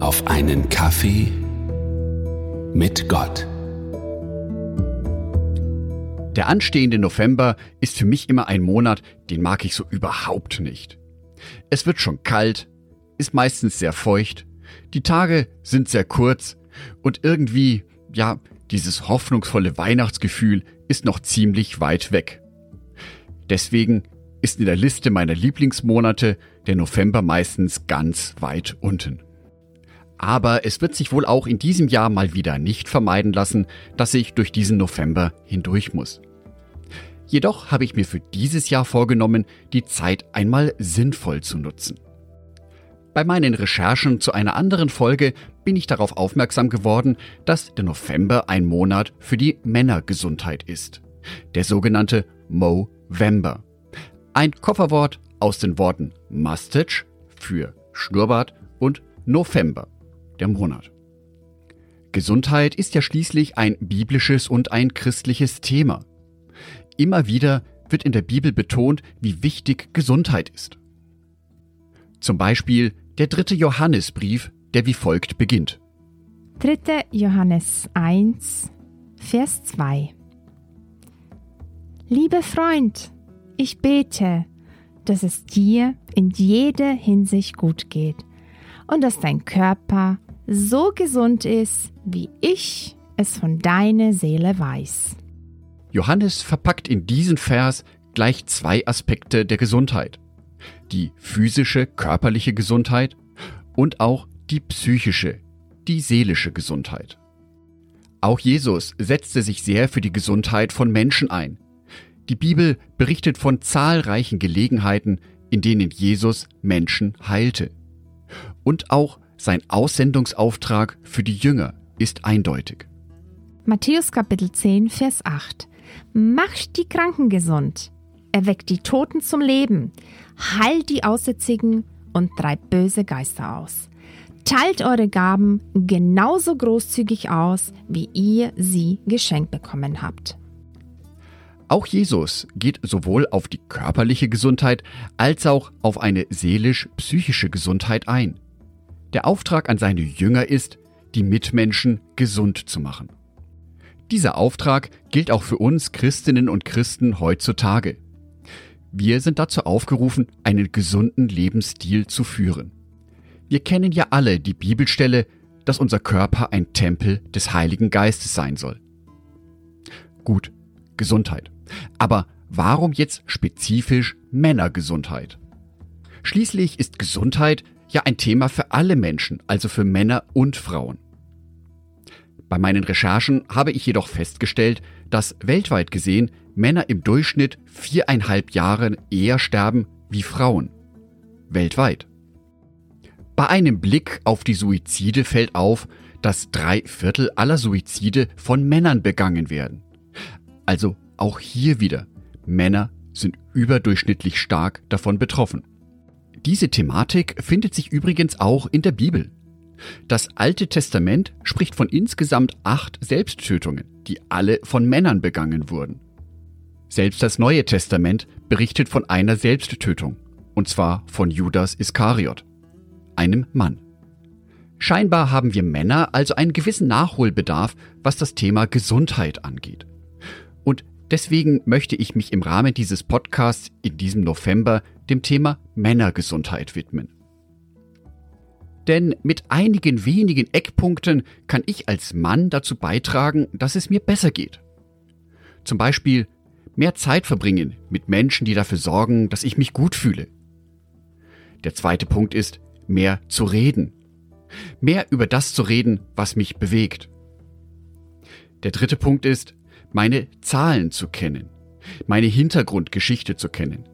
auf einen Kaffee mit Gott. Der anstehende November ist für mich immer ein Monat, den mag ich so überhaupt nicht. Es wird schon kalt, ist meistens sehr feucht, die Tage sind sehr kurz und irgendwie, ja, dieses hoffnungsvolle Weihnachtsgefühl ist noch ziemlich weit weg. Deswegen ist in der Liste meiner Lieblingsmonate der November meistens ganz weit unten. Aber es wird sich wohl auch in diesem Jahr mal wieder nicht vermeiden lassen, dass ich durch diesen November hindurch muss. Jedoch habe ich mir für dieses Jahr vorgenommen, die Zeit einmal sinnvoll zu nutzen. Bei meinen Recherchen zu einer anderen Folge bin ich darauf aufmerksam geworden, dass der November ein Monat für die Männergesundheit ist. Der sogenannte Movember. Ein Kofferwort aus den Worten Mustache für Schnurrbart und November, der Monat. Gesundheit ist ja schließlich ein biblisches und ein christliches Thema. Immer wieder wird in der Bibel betont, wie wichtig Gesundheit ist. Zum Beispiel der dritte Johannesbrief, der wie folgt beginnt. 3. Johannes 1, Vers 2 Lieber Freund, ich bete, dass es dir in jeder Hinsicht gut geht und dass dein Körper so gesund ist, wie ich es von deiner Seele weiß. Johannes verpackt in diesen Vers gleich zwei Aspekte der Gesundheit. Die physische, körperliche Gesundheit und auch die psychische, die seelische Gesundheit. Auch Jesus setzte sich sehr für die Gesundheit von Menschen ein. Die Bibel berichtet von zahlreichen Gelegenheiten, in denen Jesus Menschen heilte. Und auch sein Aussendungsauftrag für die Jünger ist eindeutig. Matthäus Kapitel 10, Vers 8. Macht die Kranken gesund, erweckt die Toten zum Leben, heilt die Aussätzigen und treibt böse Geister aus. Teilt eure Gaben genauso großzügig aus, wie ihr sie geschenkt bekommen habt. Auch Jesus geht sowohl auf die körperliche Gesundheit als auch auf eine seelisch-psychische Gesundheit ein. Der Auftrag an seine Jünger ist, die Mitmenschen gesund zu machen. Dieser Auftrag gilt auch für uns Christinnen und Christen heutzutage. Wir sind dazu aufgerufen, einen gesunden Lebensstil zu führen. Wir kennen ja alle die Bibelstelle, dass unser Körper ein Tempel des Heiligen Geistes sein soll. Gut, Gesundheit. Aber warum jetzt spezifisch Männergesundheit? Schließlich ist Gesundheit ja ein Thema für alle Menschen, also für Männer und Frauen. Bei meinen Recherchen habe ich jedoch festgestellt, dass weltweit gesehen Männer im Durchschnitt viereinhalb Jahre eher sterben wie Frauen. Weltweit. Bei einem Blick auf die Suizide fällt auf, dass drei Viertel aller Suizide von Männern begangen werden. Also auch hier wieder, Männer sind überdurchschnittlich stark davon betroffen. Diese Thematik findet sich übrigens auch in der Bibel. Das Alte Testament spricht von insgesamt acht Selbsttötungen, die alle von Männern begangen wurden. Selbst das Neue Testament berichtet von einer Selbsttötung, und zwar von Judas Iskariot, einem Mann. Scheinbar haben wir Männer also einen gewissen Nachholbedarf, was das Thema Gesundheit angeht. Und deswegen möchte ich mich im Rahmen dieses Podcasts in diesem November dem Thema Männergesundheit widmen. Denn mit einigen wenigen Eckpunkten kann ich als Mann dazu beitragen, dass es mir besser geht. Zum Beispiel mehr Zeit verbringen mit Menschen, die dafür sorgen, dass ich mich gut fühle. Der zweite Punkt ist, mehr zu reden. Mehr über das zu reden, was mich bewegt. Der dritte Punkt ist, meine Zahlen zu kennen, meine Hintergrundgeschichte zu kennen.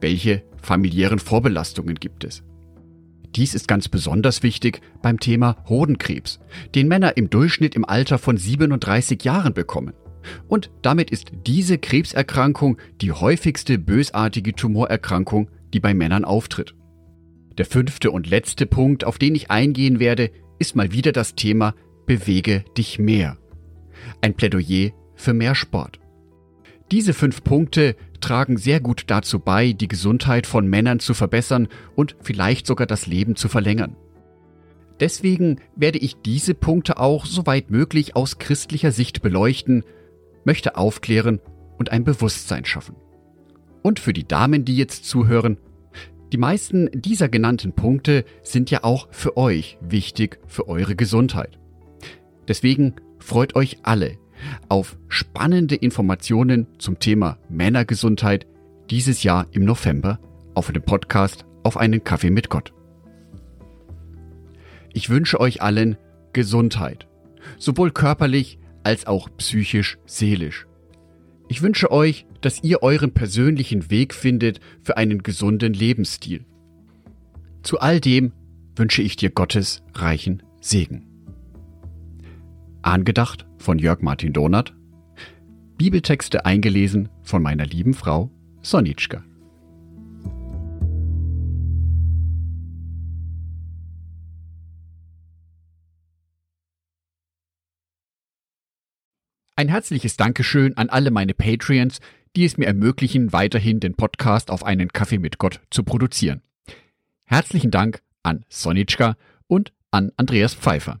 Welche familiären Vorbelastungen gibt es? Dies ist ganz besonders wichtig beim Thema Hodenkrebs, den Männer im Durchschnitt im Alter von 37 Jahren bekommen. Und damit ist diese Krebserkrankung die häufigste bösartige Tumorerkrankung, die bei Männern auftritt. Der fünfte und letzte Punkt, auf den ich eingehen werde, ist mal wieder das Thema Bewege dich mehr. Ein Plädoyer für mehr Sport. Diese fünf Punkte tragen sehr gut dazu bei, die Gesundheit von Männern zu verbessern und vielleicht sogar das Leben zu verlängern. Deswegen werde ich diese Punkte auch soweit möglich aus christlicher Sicht beleuchten, möchte aufklären und ein Bewusstsein schaffen. Und für die Damen, die jetzt zuhören, die meisten dieser genannten Punkte sind ja auch für euch wichtig für eure Gesundheit. Deswegen freut euch alle auf spannende Informationen zum Thema Männergesundheit dieses Jahr im November auf dem Podcast Auf einen Kaffee mit Gott. Ich wünsche euch allen Gesundheit, sowohl körperlich als auch psychisch, seelisch. Ich wünsche euch, dass ihr euren persönlichen Weg findet für einen gesunden Lebensstil. Zu all dem wünsche ich dir Gottes reichen Segen. Angedacht von Jörg Martin Donat. Bibeltexte eingelesen von meiner lieben Frau Sonitschka. Ein herzliches Dankeschön an alle meine Patreons, die es mir ermöglichen, weiterhin den Podcast auf einen Kaffee mit Gott zu produzieren. Herzlichen Dank an Sonitschka und an Andreas Pfeiffer.